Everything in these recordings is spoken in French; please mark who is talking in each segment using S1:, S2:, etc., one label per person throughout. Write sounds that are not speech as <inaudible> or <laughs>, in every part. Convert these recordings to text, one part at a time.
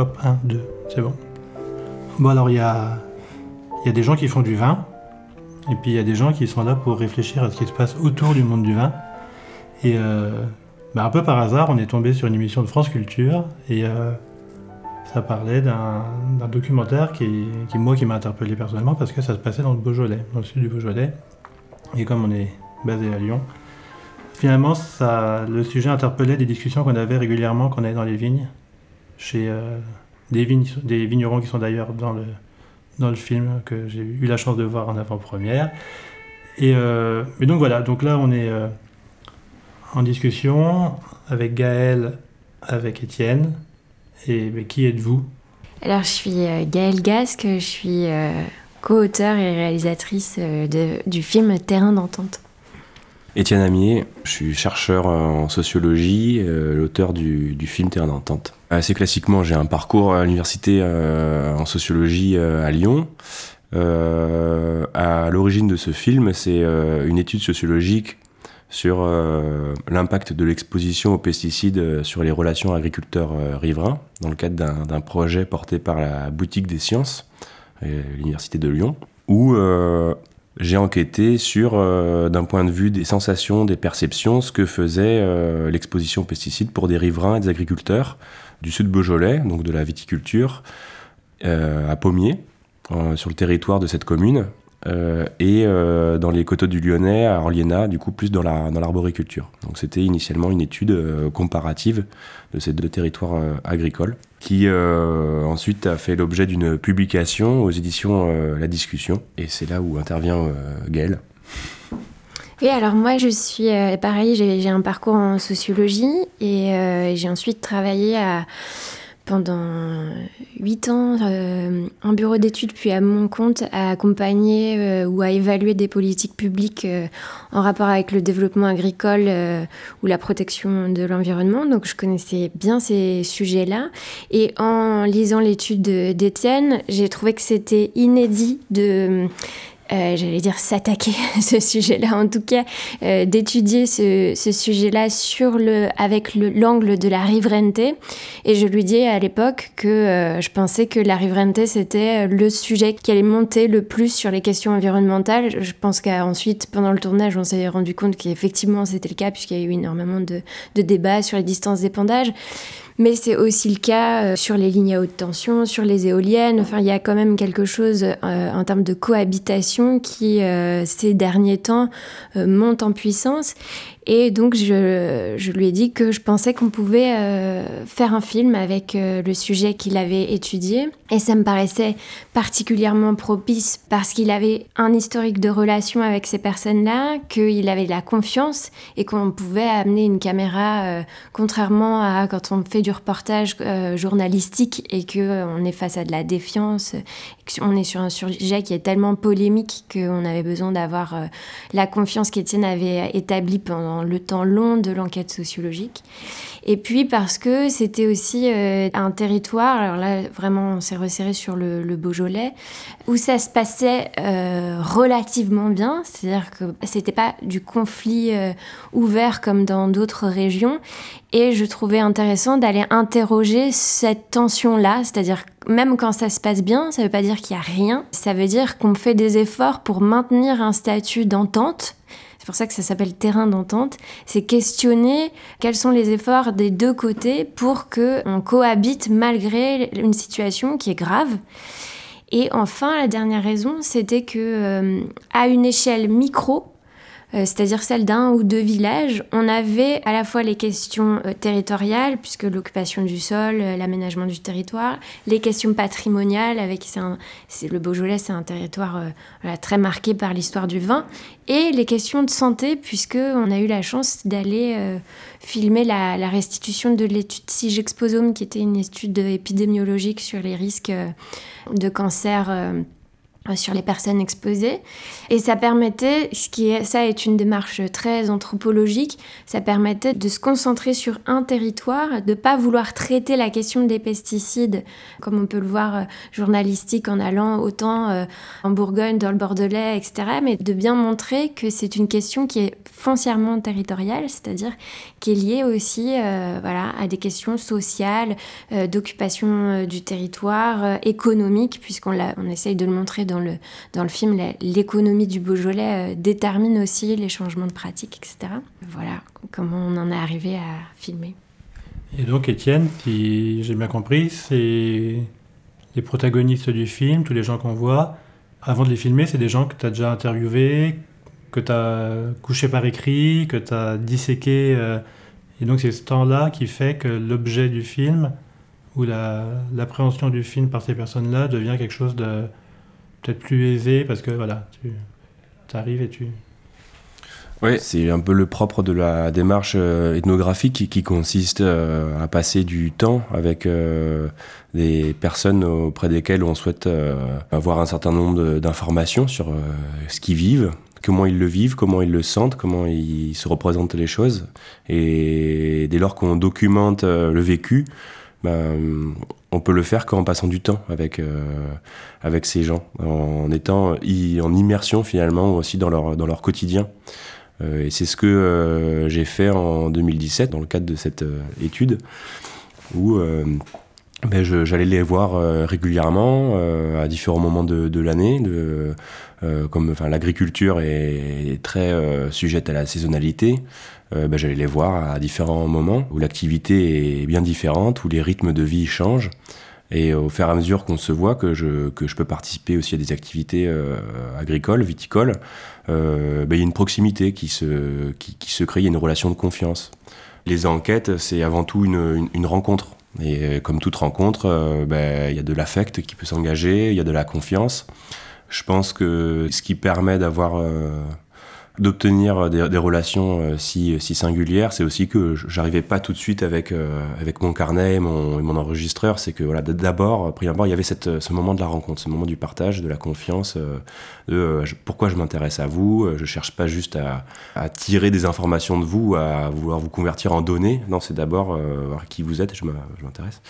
S1: Hop, 1, 2, c'est bon. Bon, alors il y a, y a des gens qui font du vin, et puis il y a des gens qui sont là pour réfléchir à ce qui se passe autour du monde du vin. Et euh, bah, un peu par hasard, on est tombé sur une émission de France Culture, et euh, ça parlait d'un documentaire qui, qui, moi, qui m'a interpellé personnellement, parce que ça se passait dans le Beaujolais, dans le sud du Beaujolais. Et comme on est basé à Lyon, finalement, ça, le sujet interpellait des discussions qu'on avait régulièrement quand on allait dans les vignes, chez euh, des, vignes, des vignerons qui sont d'ailleurs dans le, dans le film que j'ai eu la chance de voir en avant-première. Et, euh, et, donc voilà, donc là on est euh, en discussion avec Gaël, avec Étienne. Et mais qui êtes-vous?
S2: Alors je suis euh, Gaëlle Gasque, je suis euh, co-auteur et réalisatrice euh, de, du film Terrain d'entente.
S3: Étienne Amier, je suis chercheur en sociologie, euh, l'auteur du, du, film Terrain d'entente. Assez classiquement, j'ai un parcours à l'université euh, en sociologie euh, à Lyon. à l'origine de ce film, c'est une étude sociologique sur l'impact de l'exposition aux pesticides sur les relations agriculteurs-riverains, dans le cadre d'un projet porté par la Boutique des Sciences, l'université de Lyon, où j'ai enquêté sur, euh, d'un point de vue des sensations, des perceptions, ce que faisait euh, l'exposition aux pesticides pour des riverains et des agriculteurs du sud Beaujolais, donc de la viticulture, euh, à Pommiers, sur le territoire de cette commune, et dans les coteaux du Lyonnais, à Orliena, du coup plus dans l'arboriculture. La, dans donc c'était initialement une étude comparative de ces deux territoires agricoles qui euh, ensuite a fait l'objet d'une publication aux éditions euh, La Discussion. Et c'est là où intervient euh, Gaëlle.
S2: Oui, alors moi je suis pareil, j'ai un parcours en sociologie et j'ai ensuite travaillé pendant huit ans euh, en bureau d'études, puis à mon compte, à accompagner euh, ou à évaluer des politiques publiques euh, en rapport avec le développement agricole euh, ou la protection de l'environnement. Donc je connaissais bien ces sujets-là. Et en lisant l'étude d'Étienne, j'ai trouvé que c'était inédit de euh, j'allais dire s'attaquer <laughs> à ce sujet-là, en tout cas euh, d'étudier ce, sujet-là avec l'angle de la riverainté. Et je lui dis à l'époque que euh, je pensais que la riverainté c'était le sujet qui allait monter le plus sur les questions environnementales. Je pense qu'ensuite, pendant le tournage, on s'est rendu compte qu'effectivement c'était le cas puisqu'il y a eu énormément de, de débats sur les distances d'épandage mais c'est aussi le cas euh, sur les lignes à haute tension, sur les éoliennes. Enfin, il y a quand même quelque chose euh, en termes de cohabitation qui, euh, ces derniers temps, monte en puissance. Et donc, je, je, lui ai dit que je pensais qu'on pouvait euh, faire un film avec euh, le sujet qu'il avait étudié. Et ça me paraissait particulièrement propice parce qu'il avait un historique de relation avec ces personnes-là, qu'il avait la confiance et qu'on pouvait amener une caméra, euh, contrairement à quand on fait du reportage journalistique et qu'on est face à de la défiance, on est sur un sujet qui est tellement polémique qu'on avait besoin d'avoir la confiance qu'Étienne avait établie pendant le temps long de l'enquête sociologique. Et puis parce que c'était aussi euh, un territoire, alors là vraiment on s'est resserré sur le, le, Beaujolais, où ça se passait euh, relativement bien, c'est-à-dire que c'était pas du conflit euh, ouvert comme dans d'autres régions. Et je trouvais intéressant d'aller interroger cette tension-là, c'est-à-dire même quand ça se passe bien, ça veut pas dire qu'il y a rien, ça veut dire qu'on fait des efforts pour maintenir un statut d'entente c'est pour ça que ça s'appelle terrain d'entente, c'est questionner quels sont les efforts des deux côtés pour que on cohabite malgré une situation qui est grave. Et enfin, la dernière raison, c'était que euh, à une échelle micro, c'est-à-dire celle d'un ou deux villages, on avait à la fois les questions euh, territoriales, puisque l'occupation du sol, euh, l'aménagement du territoire, les questions patrimoniales, avec le Beaujolais, c'est un territoire euh, très marqué par l'histoire du vin, et les questions de santé, puisque on a eu la chance d'aller euh, filmer la, restitution de l'étude SIGEXPOSOME, qui était une étude épidémiologique sur les risques de cancer euh, sur les personnes exposées. Et ça permettait, ce qui ça est une démarche très anthropologique, ça permettait de se concentrer sur un territoire, de pas vouloir traiter la question des pesticides, comme on peut le voir euh, journalistique en allant autant euh, en Bourgogne, dans le Bordelais, etc., mais de bien montrer que c'est une question qui est foncièrement territoriale, c'est-à-dire qui est liée aussi voilà, à des questions sociales, d'occupation du territoire, économique, puisqu'on on essaye de le montrer dans dans le film, l'économie du Beaujolais euh, détermine aussi les changements de pratique, etc. Voilà comment on en est arrivé à filmer.
S1: Et donc, Étienne, si j'ai bien compris, c'est les protagonistes du film, tous les gens qu'on voit. Avant de les filmer, c'est des gens que tu as déjà interviewés, que tu as couché par écrit, que tu as disséqué. Euh, et donc, c'est ce temps-là qui fait que l'objet du film ou l'appréhension du film par ces personnes-là devient quelque chose de peut-être plus aisé parce que voilà, tu arrives et tu.
S3: Oui, c'est un peu le propre de la démarche euh, ethnographique qui, consiste euh, à passer du temps avec euh, des personnes auprès desquelles on souhaite avoir un certain nombre d'informations sur ce qu'ils vivent, comment ils le vivent, comment ils le sentent, comment ils se représentent les choses. Et dès lors qu'on documente le vécu, ben, on peut le faire qu'en passant du temps avec, euh, avec ces gens, en étant en immersion finalement aussi dans leur, dans leur quotidien. Euh, et c'est ce que euh, j'ai fait en 2017 dans le cadre de cette étude où ben, j'allais les voir régulièrement à différents moments de, l'année. Comme enfin, l'agriculture est, très sujette à la saisonnalité, bah, j'allais les voir à différents moments où l'activité est bien différente, où les rythmes de vie changent. Et au fur et à mesure qu'on se voit, que je, que je peux participer aussi à des activités euh, agricoles, viticoles, euh, bah, il y a une proximité qui se, qui, qui, se crée, il y a une relation de confiance. Les enquêtes, c'est avant tout une, une, rencontre. Et comme toute rencontre, bah, il y a de l'affect qui peut s'engager, il y a de la confiance. Je pense que ce qui permet d'avoir d'obtenir des, relations euh, si, si singulières, c'est aussi que j'arrivais pas tout de suite avec, euh, avec mon carnet et mon, mon enregistreur. C'est que voilà, d'abord, il y avait cette, ce moment de la rencontre, ce moment du partage, de la confiance, euh, de pourquoi je m'intéresse à vous. Je cherche pas juste à, à, tirer des informations de vous, à vouloir vous convertir en données. Non, c'est d'abord voir qui vous êtes, je m'intéresse.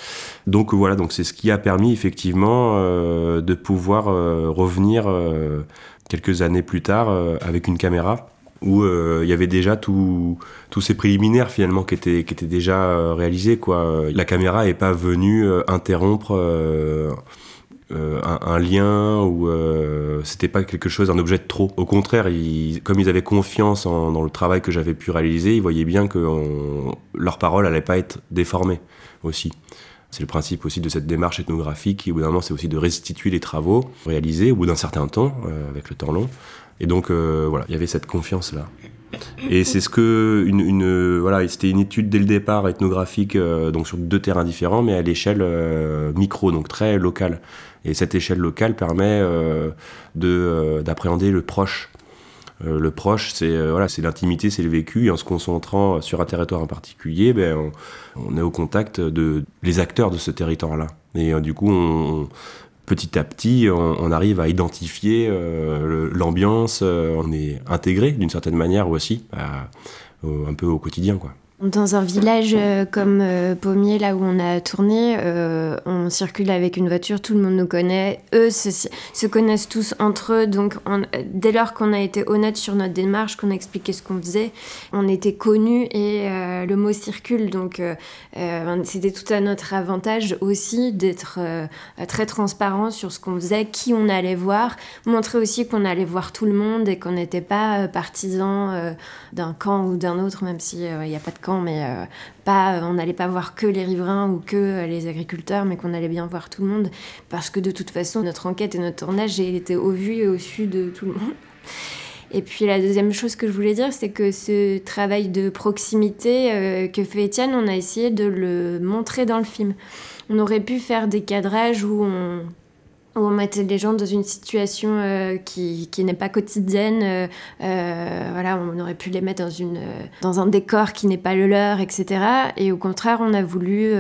S3: Donc voilà, donc c'est ce qui a permis effectivement de pouvoir revenir quelques années plus tard euh, avec une caméra où euh, il y avait déjà tous ces préliminaires finalement qui étaient, qui étaient déjà euh, réalisés. Quoi. La caméra n'est pas venue interrompre un, lien ou c'était pas quelque chose, un objet de trop. Au contraire, comme ils avaient confiance dans le travail que j'avais pu réaliser, ils voyaient bien que leur parole n'allait pas être déformée aussi. C'est le principe aussi de cette démarche ethnographique qui, au bout d'un moment, c'est aussi de restituer les travaux réalisés au bout d'un certain temps, euh, avec le temps long. Et donc, euh, voilà, il y avait cette confiance-là. Et c'est ce que une, voilà, c'était une étude dès le départ ethnographique, euh, donc sur deux terrains différents, mais à l'échelle micro, donc très locale. Et cette échelle locale permet de d'appréhender le proche euh, le proche, c'est euh, voilà, c'est l'intimité, c'est le vécu. Et en se concentrant sur un territoire en particulier, ben, on, est au contact de les acteurs de ce territoire-là. Et euh, du coup, petit à petit, on, arrive à identifier l'ambiance. on est intégré d'une certaine manière aussi, un peu au quotidien, quoi.
S2: Dans un village euh, comme euh, Pommier, là où on a tourné, euh, on circule avec une voiture, tout le monde nous connaît. Eux se, connaissent tous entre eux. Donc, dès lors qu'on a été honnête sur notre démarche, qu'on a expliqué ce qu'on faisait, on était connus et le mot circule. Donc, c'était tout à notre avantage aussi d'être très transparent sur ce qu'on faisait, qui on allait voir, montrer aussi qu'on allait voir tout le monde et qu'on n'était pas partisan d'un camp ou d'un autre, même s'il n'y a pas de camp mais euh, pas, on n'allait pas voir que les riverains ou que euh, les agriculteurs, mais qu'on allait bien voir tout le monde, parce que de toute façon, notre enquête et notre tournage était au vu et au su de tout le monde. Et puis la deuxième chose que je voulais dire, c'est que ce travail de proximité euh, que fait Étienne, on a essayé de le montrer dans le film. On aurait pu faire des cadrages où on où on mettait les gens dans une situation euh, qui, qui n'est pas quotidienne. Euh, euh, voilà, on aurait pu les mettre dans, une, dans un décor qui n'est pas le leur, etc. Et au contraire, on a voulu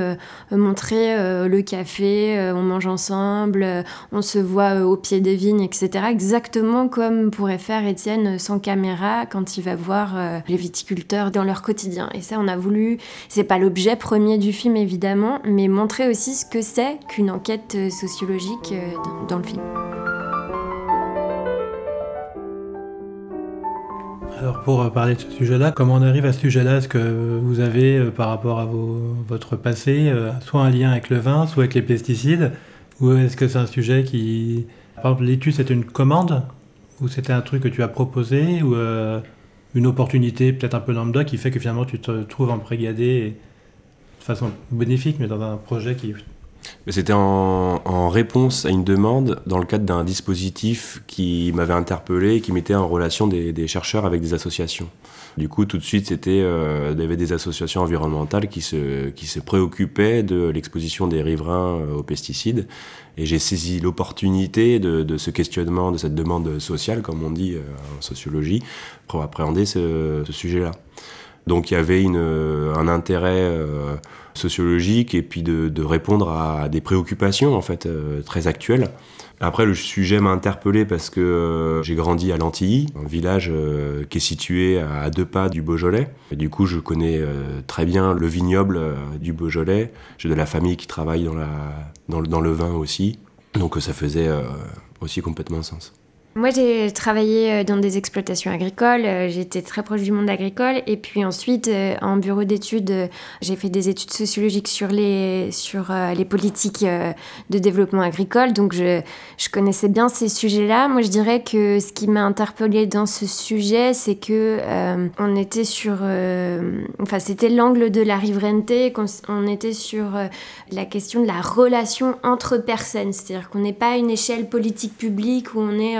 S2: montrer le café, on mange ensemble, on se voit au pied des vignes, etc. Exactement comme pourrait faire Étienne sans caméra quand il va voir les viticulteurs dans leur quotidien. Et ça, on a voulu, c'est pas l'objet premier du film évidemment, mais montrer aussi ce que c'est qu'une enquête sociologique dans le film.
S1: Alors pour euh, parler de ce sujet-là, comment on arrive à ce sujet-là? Est-ce que vous avez euh, par rapport à votre passé euh, soit un lien avec le vin, soit avec les pesticides? Ou est-ce que c'est un sujet qui... Par exemple, l'étude c'était une commande? Ou c'était un truc que tu as proposé? Ou une opportunité peut-être un peu lambda qui fait que finalement tu te trouves embrigadé de façon bénéfique mais dans un projet qui
S3: c'était en, réponse à une demande dans le cadre d'un dispositif qui m'avait interpellé et qui mettait en relation des, chercheurs avec des associations. Du coup, tout de suite, c'était, euh, il y avait des associations environnementales qui se, qui se préoccupaient de l'exposition des riverains euh, aux pesticides. Et j'ai saisi l'opportunité de, ce questionnement, de cette demande sociale, comme on dit euh, en sociologie, pour appréhender ce, sujet-là. Donc il y avait une, un intérêt sociologique et puis de, répondre à des préoccupations en fait euh, très actuelles. Après, le sujet m'a interpellé parce que euh, j'ai grandi à Lantilly, un village euh, qui est situé à deux pas du Beaujolais. Du coup, je connais très bien le vignoble du Beaujolais. J'ai de la famille qui travaille dans, la, dans, dans le vin aussi. Donc ça faisait aussi complètement sens.
S2: Moi, j'ai travaillé euh, dans des exploitations agricoles, euh, j'étais très proche du monde agricole, et puis ensuite, euh, en bureau d'études, j'ai fait des études sociologiques sur les, sur les politiques de développement agricole, donc je, je connaissais bien ces sujets-là. Moi, je dirais que ce qui m'a interpellée dans ce sujet, c'est que on était sur, enfin, c'était l'angle de la riverainté, on était sur la question de la relation entre personnes, c'est-à-dire qu'on n'est pas à une échelle politique publique où on est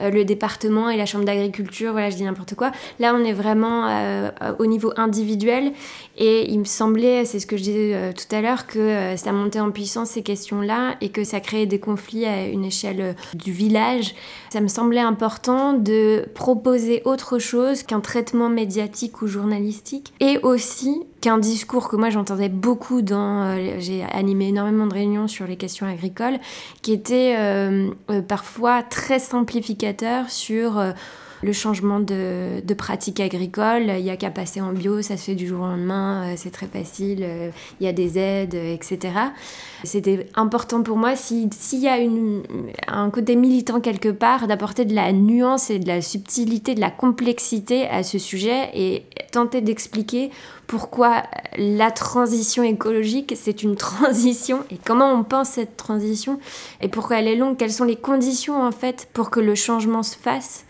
S2: le département et la chambre d'agriculture, voilà, je dis n'importe quoi. Là, on est vraiment euh, au niveau individuel et il me semblait, c'est ce que je disais euh, tout à l'heure, que ça montait en puissance ces questions-là et que ça créait des conflits à une échelle du village. Ça me semblait important de proposer autre chose qu'un traitement médiatique ou journalistique et aussi qu'un discours que moi j'entendais beaucoup dans. J'ai animé énormément de réunions sur les questions agricoles qui était parfois très simple sur euh, le changement de, de pratique agricole. Il n'y a qu'à passer en bio, ça se fait du jour au lendemain, euh, c'est très facile, euh, il y a des aides, etc. C'était important pour moi, s'il y a une, un côté militant quelque part, d'apporter de la nuance et de la subtilité, de la complexité à ce sujet et tenter d'expliquer pourquoi la transition écologique, c'est une <laughs> transition et comment on pense cette transition et pourquoi elle est longue, quelles sont les conditions en fait pour que le changement se fasse.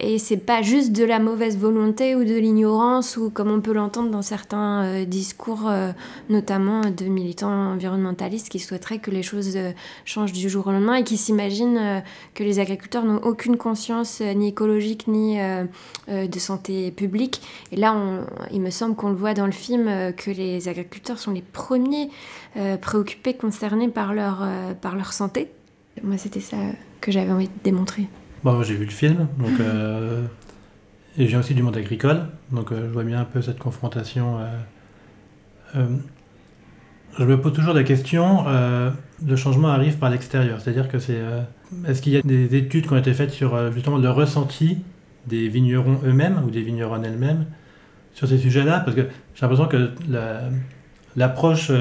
S2: Et c'est pas juste de la mauvaise volonté ou de l'ignorance ou comme on peut l'entendre dans certains euh, discours, euh, notamment de militants environnementalistes qui souhaiteraient que les choses euh, changent du jour au lendemain et qui s'imaginent que les agriculteurs n'ont aucune conscience ni écologique ni de santé publique. Et là, il me semble qu'on le voit dans le film que les agriculteurs sont les premiers préoccupés, concernés par leur, par leur santé. Moi, c'était ça que j'avais envie de démontrer.
S1: Bon, j'ai vu le film, donc, euh, et j'ai aussi du monde agricole, donc euh, je vois bien un peu cette confrontation. Euh, je me pose toujours la question, le changement arrive par l'extérieur, c'est-à-dire que c'est... Est-ce qu'il y a des études qui ont été faites sur justement le ressenti des vignerons eux-mêmes ou des vigneronnes elles-mêmes sur ces sujets-là? Parce que j'ai l'impression que l'approche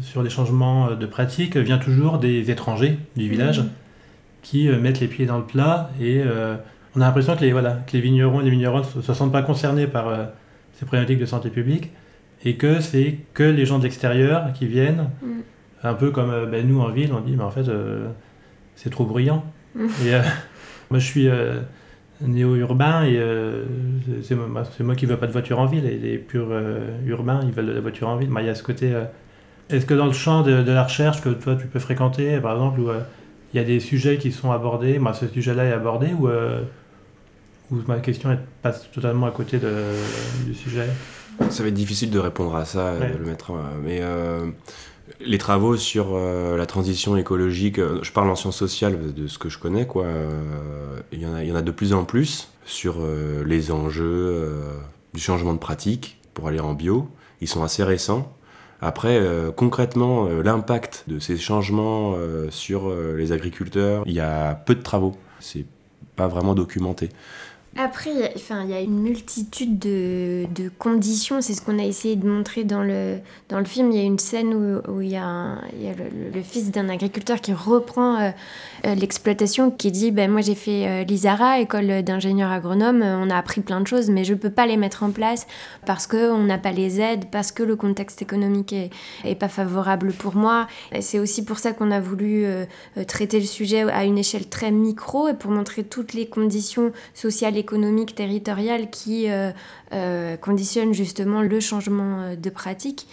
S1: sur les changements de pratique vient toujours des étrangers du village. Qui euh, mettent les pieds dans le plat et euh, on a l'impression que les, voilà, que les vignerons et les vigneronnes ne se, sentent pas concernés par euh, ces problématiques de santé publique et que c'est que les gens de l'extérieur qui viennent, mm. un peu comme ben, nous en ville, on dit mais en fait c'est trop bruyant. Mm. Et <laughs> moi je suis néo-urbain et c'est moi, moi, qui veux pas de voiture en ville et les purs urbains ils veulent de la voiture en ville. il y a ce côté. Est-ce que dans le champ de, de, la recherche que toi tu peux fréquenter, par exemple, il y a des sujets qui sont abordés, moi ce sujet-là est abordé ou, euh, ou ma question passe totalement à côté de, du sujet?
S3: Ça va être difficile de répondre à ça, de le mettre, mais euh, Les travaux sur la transition écologique, je parle en sciences sociales de ce que je connais, quoi. Il y, en a, il y en a de plus en plus sur les enjeux du changement de pratique pour aller en bio. Ils sont assez récents. Après, euh, concrètement, euh, l'impact de ces changements euh, sur les agriculteurs, il y a peu de travaux. C'est pas vraiment documenté.
S2: Après, enfin, il y a une multitude de, de conditions. C'est ce qu'on a essayé de montrer dans le, dans le film. Il y a une scène où, où il y a, le, fils d'un agriculteur qui reprend euh, euh, l'exploitation, qui dit ben, Moi, j'ai fait euh, l'ISARA, école d'ingénieur agronome. On a appris plein de choses, mais je ne peux pas les mettre en place parce qu'on n'a pas les aides, parce que le contexte économique est, est pas favorable pour moi. C'est aussi pour ça qu'on a voulu traiter le sujet à une échelle très micro et pour montrer toutes les conditions sociales économique territoriale qui euh, euh, conditionne justement le changement euh, de pratique.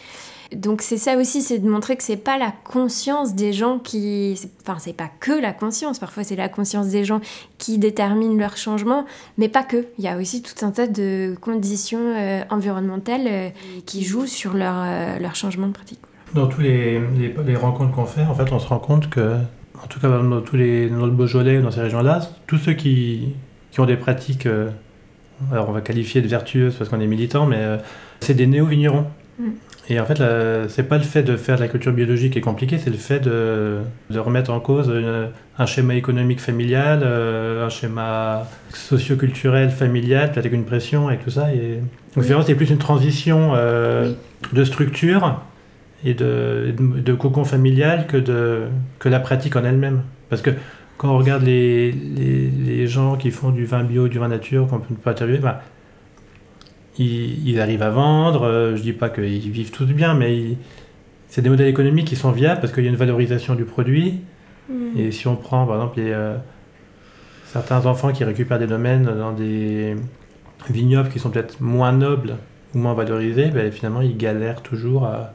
S2: Donc c'est ça aussi, c'est de montrer que c'est pas la conscience des gens qui, enfin c'est pas que la conscience, parfois c'est la conscience des gens qui détermine leur changement, mais pas que. Il y a aussi tout un tas de conditions environnementales qui jouent sur leur, leur changement de pratique.
S1: Dans tous les, les, rencontres qu'on fait, en fait, on se rend compte que, en tout cas dans tous les dans le Beaujolais, dans ces régions-là, tous ceux qui qui ont des pratiques, euh, alors on va qualifier de vertueuses parce qu'on est militant, mais euh, c'est des néo-vignerons. Mm. Et en fait, c'est pas le fait de faire de la culture biologique qui est compliqué, c'est le fait de, de, remettre en cause un schéma économique familial, euh, un schéma socio-culturel familial, peut-être avec une pression et tout ça. Et... Donc c'est plus une transition de structure et de, de, cocon familial que, de, que la pratique en elle-même. Parce que quand on regarde les, les, gens qui font du vin bio, du vin nature, qu'on peut pas interviewer, bah, ils, arrivent à vendre. Euh, je dis pas qu'ils vivent tous bien, mais c'est des modèles économiques qui sont viables parce qu'il y a une valorisation du produit. Mm. Et si on prend par exemple euh, certains enfants qui récupèrent des domaines dans des vignobles qui sont peut-être moins nobles ou moins valorisés, bah, finalement ils galèrent toujours à,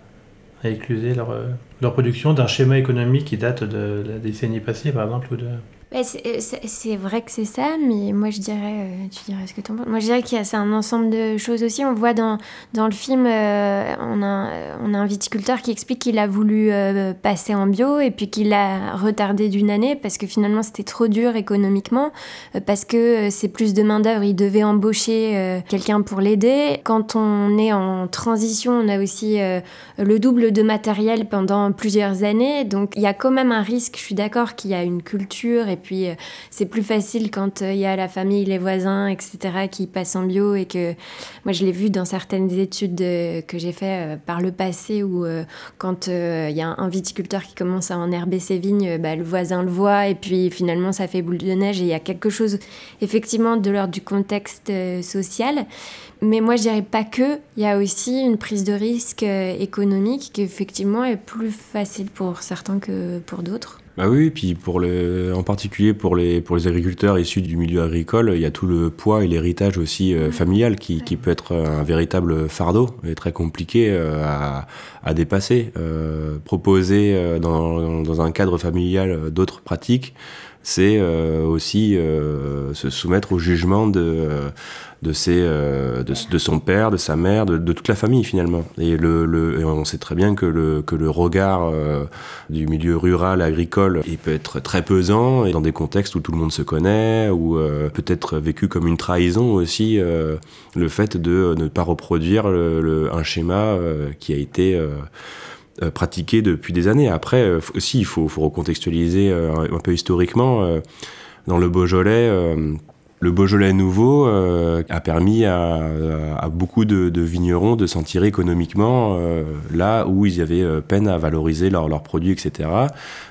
S1: à écluser leur, euh, leur production d'un schéma économique qui date de la décennie passée, par exemple, ou de,
S2: euh, c'est vrai que c'est ça, mais moi je dirais, euh, tu dirais ce que tu en penses. Moi je dirais a c'est un ensemble de choses aussi. On voit dans, dans le film, euh, on, a, on a un viticulteur qui explique qu'il a voulu passer en bio et puis qu'il a retardé d'une année parce que finalement c'était trop dur économiquement, parce que c'est plus de main-d'œuvre, il devait embaucher quelqu'un pour l'aider. Quand on est en transition, on a aussi le double de matériel pendant plusieurs années, donc il y a quand même un risque, je suis d'accord qu'il y a une culture et puis, euh, c'est plus facile quand euh, il y a la famille, les voisins, etc., qui passent en bio et que moi, je l'ai vu dans certaines études que j'ai fait euh, par le passé où quand il y a un viticulteur qui commence à enherber ses vignes, bah, le voisin le voit et puis finalement, ça fait boule de neige et il y a quelque chose effectivement de l'ordre du contexte social. Mais moi, je dirais pas que. Il y a aussi une prise de risque économique qui, effectivement, est plus facile pour certains que pour d'autres.
S3: Bah oui, puis pour le, en particulier pour les, pour les agriculteurs issus du milieu agricole, il y a tout le poids et l'héritage aussi euh, familial qui, qui, peut être un véritable fardeau et très compliqué euh, à, à, dépasser. Euh, proposer dans, dans, un cadre familial d'autres pratiques, c'est aussi se soumettre au jugement de de, ses, euh, de, son père, de sa mère, de, toute la famille finalement. Et, le, on sait très bien que le, que le regard euh, du milieu rural, agricole, il peut être très pesant et dans des contextes où tout le monde se connaît, ou euh, peut être vécu comme une trahison aussi, le fait de ne pas reproduire un schéma qui a été... pratiqué depuis des années. Après, aussi, il faut, faut recontextualiser un peu historiquement. dans le Beaujolais, le Beaujolais nouveau euh, a permis à, beaucoup de, vignerons de s'en tirer économiquement euh, là où ils avaient euh, peine à valoriser leurs produits, etc.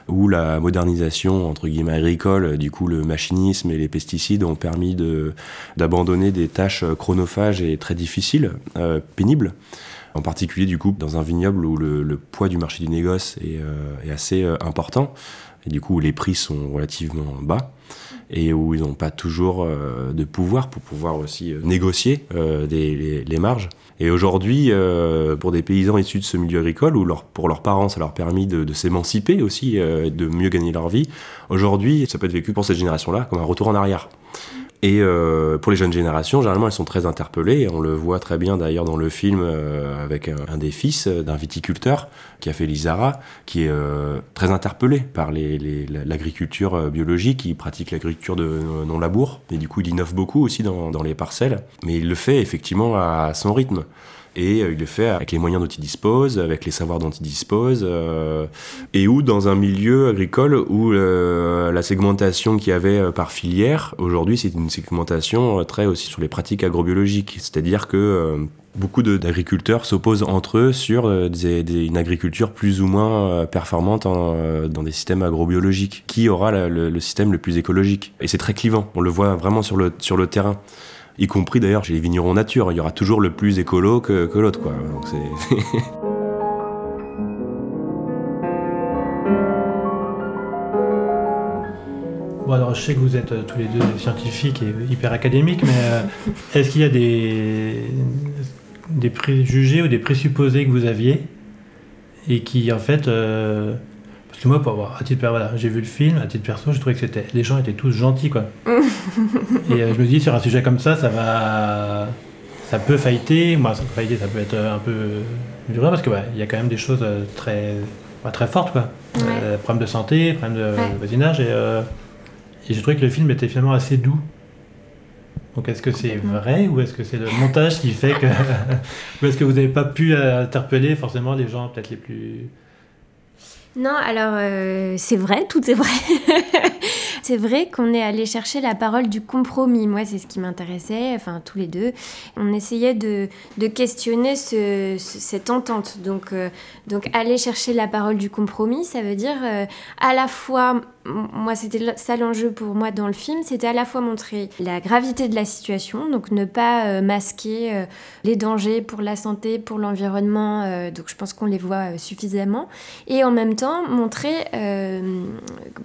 S3: Où la modernisation entre guillemets agricole, du coup le machinisme et les pesticides ont permis d'abandonner des tâches chronophages et très difficiles, pénibles. En particulier du coup dans un vignoble où le, poids du marché du négoce est, assez important et du coup les prix sont relativement bas et où ils n'ont pas toujours euh, de pouvoir pour pouvoir aussi euh, négocier euh, les, marges. Et aujourd'hui, pour des paysans issus de ce milieu agricole, leur, pour leurs parents, ça leur a permis de, de s'émanciper aussi, de mieux gagner leur vie, aujourd'hui, ça peut être vécu pour cette génération-là comme un retour en arrière. Et euh, pour les jeunes générations, généralement, elles sont très interpellées. On le voit très bien d'ailleurs dans le film euh, avec un, des fils d'un viticulteur qui a fait l'Isara, qui est euh, très interpellé par l'agriculture biologique. Il pratique l'agriculture de non-labour et du coup, il innove beaucoup aussi dans, dans les parcelles. Mais il le fait effectivement à son rythme et euh, il le fait avec les moyens dont il dispose, avec les savoirs dont il dispose, euh, et où dans un milieu agricole où euh, la segmentation qu'il y avait par filière, aujourd'hui c'est une segmentation très aussi sur les pratiques agrobiologiques, c'est-à-dire que beaucoup d'agriculteurs s'opposent entre eux sur une agriculture plus ou moins performante dans des systèmes agrobiologiques. Qui aura le, le, système le plus écologique? Et c'est très clivant, on le voit vraiment sur le, sur le terrain y compris d'ailleurs chez les vignerons nature. Il y aura toujours le plus écolo que, que l'autre. Quoi. <laughs>
S1: Bon, alors je sais que vous êtes euh, tous les deux scientifiques et hyper académiques, mais euh, est-ce qu'il y a des, des préjugés ou des présupposés que vous aviez et qui en fait euh, moi, pour avoir, à titre voilà, j'ai vu le film, à titre perso, je trouvais que c'était, les gens étaient tous gentils, quoi. <laughs> et euh, je me dis, sur un sujet comme ça, ça va, ça peut failliter. Moi, ça peut failliter, ça peut être un peu dur parce que il y a quand même des choses euh, très, très fortes, quoi. Euh, problèmes de santé, problèmes de voisinage, et, et j'ai trouvé que le film était finalement assez doux. Donc est-ce que c'est vrai ou est-ce que c'est le montage qui fait que... <laughs> ou est-ce que vous n'avez pas pu interpeller forcément les gens peut-être les plus
S2: non, alors euh, c'est vrai, tout est vrai. <laughs> c'est vrai qu'on est allé chercher la parole du compromis. Moi, c'est ce qui m'intéressait, enfin tous les deux. On essayait de, questionner cette entente. Donc, euh, donc aller chercher la parole du compromis, ça veut dire euh, à la fois moi, c'était ça l'enjeu pour moi dans le film, c'était à la fois montrer la gravité de la situation, donc ne pas euh, masquer euh, les dangers pour la santé, pour l'environnement, euh, donc je pense qu'on les voit suffisamment, et en même temps montrer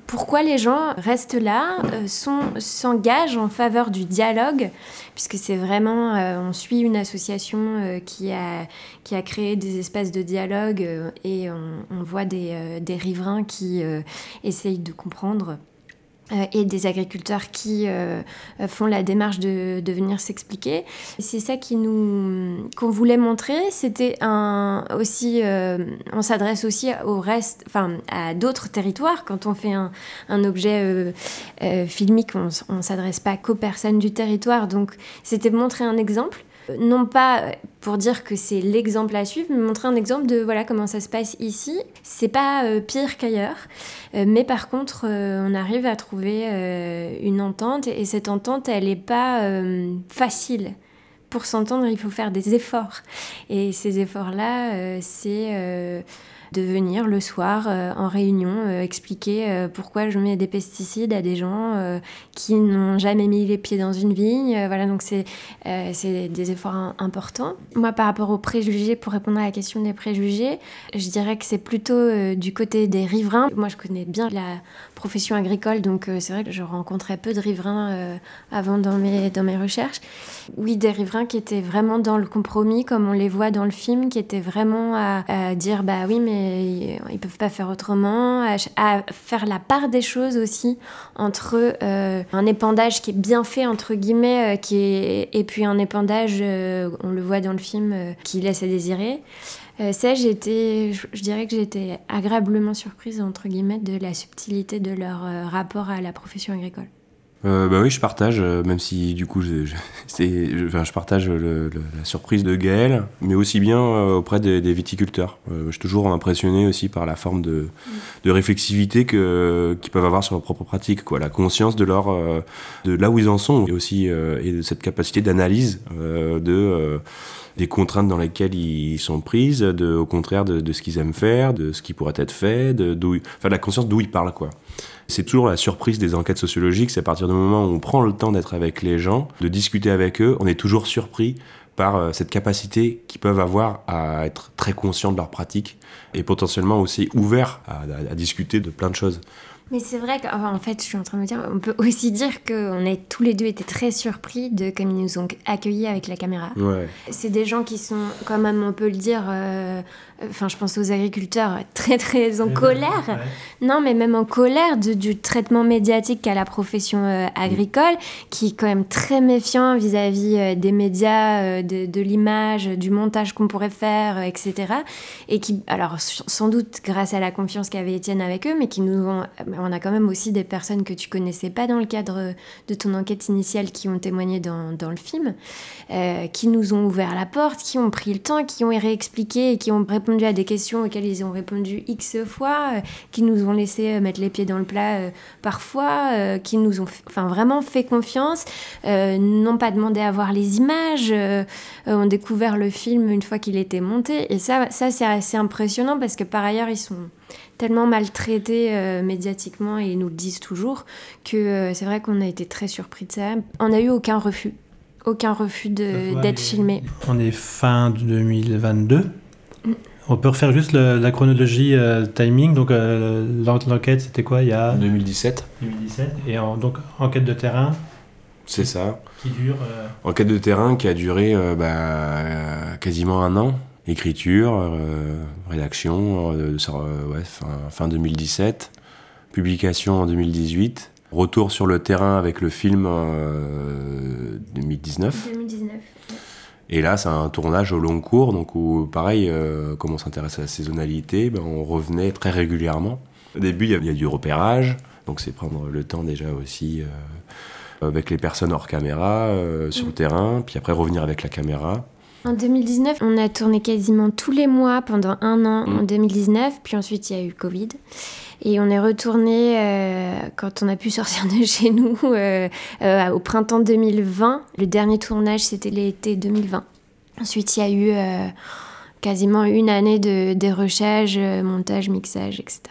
S2: pourquoi les gens restent là, s'engagent en faveur du dialogue, puisque c'est vraiment, on suit une association qui, a, qui a créé des espaces de dialogue et on, voit des, des riverains qui essayent de comprendre euh, et des agriculteurs qui euh, font la démarche de, venir s'expliquer. C'est ça qu'on voulait montrer. C'était aussi, euh, on s'adresse aussi au reste, enfin à d'autres territoires. Quand on fait un, objet filmique, on, on s'adresse pas qu'aux personnes du territoire. Donc c'était montrer un exemple non pas pour dire que c'est l'exemple à suivre, mais montrer un exemple de voilà comment ça se passe ici. C'est pas euh, pire qu'ailleurs, euh, mais par contre, euh, on arrive à trouver une entente et cette entente, elle n'est pas facile. Pour s'entendre, il faut faire des efforts. Et ces efforts-là, c'est de venir le soir euh, en réunion euh, expliquer euh, pourquoi je mets des pesticides à des gens qui n'ont jamais mis les pieds dans une vigne. voilà, donc c'est des efforts importants. Moi, par rapport aux préjugés, pour répondre à la question des préjugés, je dirais que c'est plutôt du côté des riverains. Moi, je connais bien la profession agricole, donc c'est vrai que je rencontrais peu de riverains avant dans mes, dans mes recherches. Oui, des riverains qui étaient vraiment dans le compromis, comme on les voit dans le film, qui étaient vraiment à dire bah oui, mais ils peuvent pas faire autrement, à, faire la part des choses aussi entre euh, un épandage qui est bien fait entre guillemets, euh, qui est, et puis un épandage, euh, on le voit dans le film, qui laisse à désirer. ça, j'étais, je dirais que j'étais agréablement surprise entre guillemets de la subtilité de leur rapport à la profession agricole.
S3: Euh, bah oui, je partage, euh, même si du coup, je, je, <laughs> partage la surprise de Gaël, mais aussi bien euh, auprès des, viticulteurs. je suis toujours impressionné aussi par la forme de, réflexivité qu'ils peuvent avoir sur leur propre pratique, quoi. la conscience de, leur, de là où ils en sont, et aussi et de cette capacité d'analyse de des contraintes dans lesquelles ils sont prises, au contraire de, de ce qu'ils aiment faire, de ce qui pourrait être fait, de, enfin, la conscience d'où ils parlent, quoi. C'est toujours la surprise des enquêtes sociologiques, c'est à partir du moment où on prend le temps d'être avec les gens, de discuter avec eux, on est toujours surpris par euh, cette capacité qu'ils peuvent avoir à être très conscients de leur pratique et potentiellement aussi ouverts à, discuter de plein de choses.
S2: Mais c'est vrai qu'en fait, je suis en train de me dire, on peut aussi dire qu'on a tous les deux été très surpris de comme ils nous ont accueillis avec la caméra.
S3: Ouais.
S2: C'est des gens qui sont, quand même, on peut le dire, euh, enfin, je pense aux agriculteurs, très très en colère.
S1: Ouais.
S2: Non, mais même en colère de- du traitement médiatique qu'a la profession euh, agricole, qui est quand même très méfiant vis-à-vis euh, des médias, euh, de, de l'image, du montage qu'on pourrait faire, euh, etc. Et qui, alors sans doute grâce à la confiance qu'avait Étienne avec eux, mais qui nous ont, on a quand même aussi des personnes que tu connaissais pas dans le cadre de ton enquête initiale qui ont témoigné dans, dans le film, euh, qui nous ont ouvert la porte, qui ont pris le temps, qui ont réexpliqué et qui ont répondu à des questions auxquelles ils ont répondu X fois, euh, qui nous ont laissé euh, mettre les pieds dans le plat parfois, qui nous ont enfin, vraiment fait confiance, n'ont pas demandé à voir les images, ont découvert le film une fois qu'il était monté. Et ça, ça c'est assez impressionnant parce que par ailleurs, ils sont tellement maltraités euh, médiatiquement et ils nous le disent toujours que euh, c'est vrai qu'on a été très surpris de ça. On n'a eu aucun refus. Aucun refus d'être filmé.
S1: On est fin 2022.
S2: Mm.
S1: On peut refaire juste le- la chronologie euh, timing. Donc euh, l'en- l'enquête, c'était quoi il y a
S3: 2017,
S1: 2017 Et en- donc enquête de terrain
S3: c'est ça.
S1: qui dure. euh,
S3: Enquête de terrain qui a duré euh, bah, euh, quasiment un an. Écriture, euh, rédaction, euh, euh, ouais, fin, fin 2017. Publication en 2018. Retour sur le terrain avec le film euh, 2019.
S2: 2019.
S3: Et là, c'est un tournage au long cours, donc où, pareil, euh, comme on s'intéresse à la saisonnalité, ben, on revenait très régulièrement. Au début, il y a- il y, a du repérage, donc c'est prendre le temps déjà aussi euh, avec les personnes hors caméra, sur le terrain, puis après revenir avec la caméra.
S2: En 2019, on a tourné quasiment tous les mois pendant un an
S3: Mm.
S2: en 2019, puis ensuite il y a eu Covid. Et on est retourné euh, quand on a pu <laughs> sortir de chez nous euh, euh, au printemps 2020. Le dernier tournage, c'était l'été 2020. Ensuite, il y a eu euh, quasiment une année de dérochage, euh, montage, mixage, etc.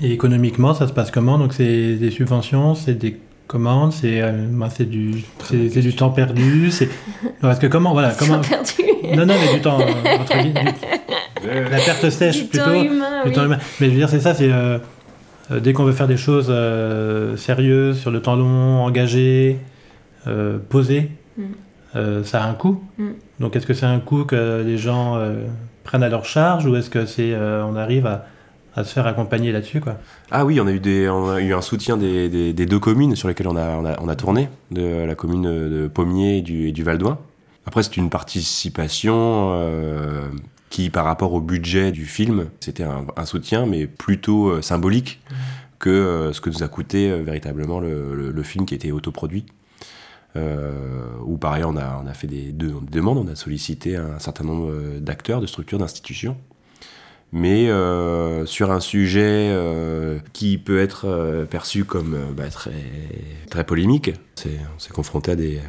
S1: Et économiquement, ça se passe comment? Donc c'est des subventions, c'est des commandes, c'est euh, ben, c'est du, c'est c'est du temps perdu. C'est parce que comment voilà comment
S2: Perdu.
S1: non non mais du temps euh, entre guillemets, du- la perte sèche
S2: Du
S1: plutôt.
S2: temps humain,
S1: du
S2: oui.
S1: temps humain. Mais je veux dire c'est ça, c'est euh, euh, dès qu'on veut faire des choses euh, sérieuses sur le temps long, engagé, euh, posé,
S2: Mm.
S1: euh, ça a un coût.
S2: Mm.
S1: Donc est-ce que c'est un coût que les gens euh, prennent à leur charge ou est-ce que c'est euh, on arrive à, à se faire accompagner là-dessus quoi
S3: Ah oui, on a eu, un soutien des, deux communes sur lesquelles on a, tourné, de la commune de Pommier et du, et Val d'Oing. Après, c'est une participation euh, qui, par rapport au budget du film, c'était un, soutien, mais plutôt euh, symbolique que euh, ce que nous a coûté véritablement le, film qui était autoproduit. Euh, où par ailleurs on a, on a fait des, demandes, on a sollicité un certain nombre d'acteurs, de structures, d'institutions mais euh, sur un sujet euh, qui peut être euh, perçu comme bah, très, très polémique, c'est, on s'est confronté à des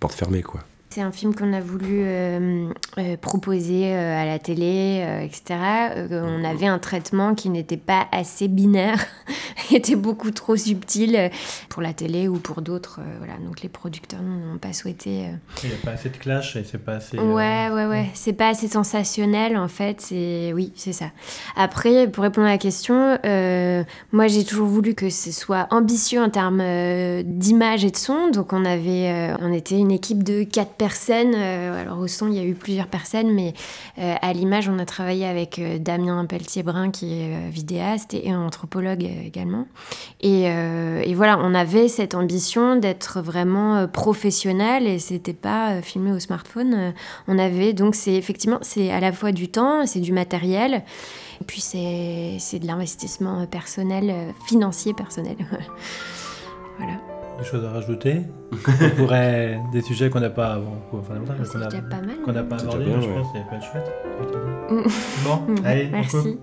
S3: portes fermées, quoi.
S2: C'est un film qu'on a voulu euh, euh, proposer euh, à la télé, etc. On avait un traitement qui n'était pas assez binaire, <laughs> qui était beaucoup trop subtil pour la télé ou pour d'autres. voilà. Donc les producteurs n'ont pas souhaité.
S1: Il n'y a pas assez de clash et c'est pas assez.
S2: Ouais, ouais, ouais. C'est pas assez sensationnel, en fait. C'est oui, c'est ça. Après, pour répondre à la question, moi, j'ai toujours voulu que ce soit ambitieux en termes d'image et de son. Donc, on avait, on était une équipe de quatre personnes. Euh, alors, au son, il y a eu plusieurs personnes, mais euh, à l'image, on a travaillé avec euh, Damien Pelletier-Brun, qui est vidéaste et, anthropologue également. Et, voilà, on avait cette ambition d'être vraiment professionnel et c'était pas filmé au smartphone. On avait donc c'est effectivement c'est à la fois du temps, c'est du matériel, et puis c'est de l'investissement personnel, financier personnel. <laughs> voilà.
S1: Des choses à rajouter On pourrait. <laughs> Des sujets qu'on n'a pas. Bon, enfin, qu'on a,
S2: déjà pas mal.
S1: qu'on n'a pas mais
S3: bien,
S1: je
S3: ouais.
S1: pense ça peut être chouette. <laughs> Bon, allez. Merci.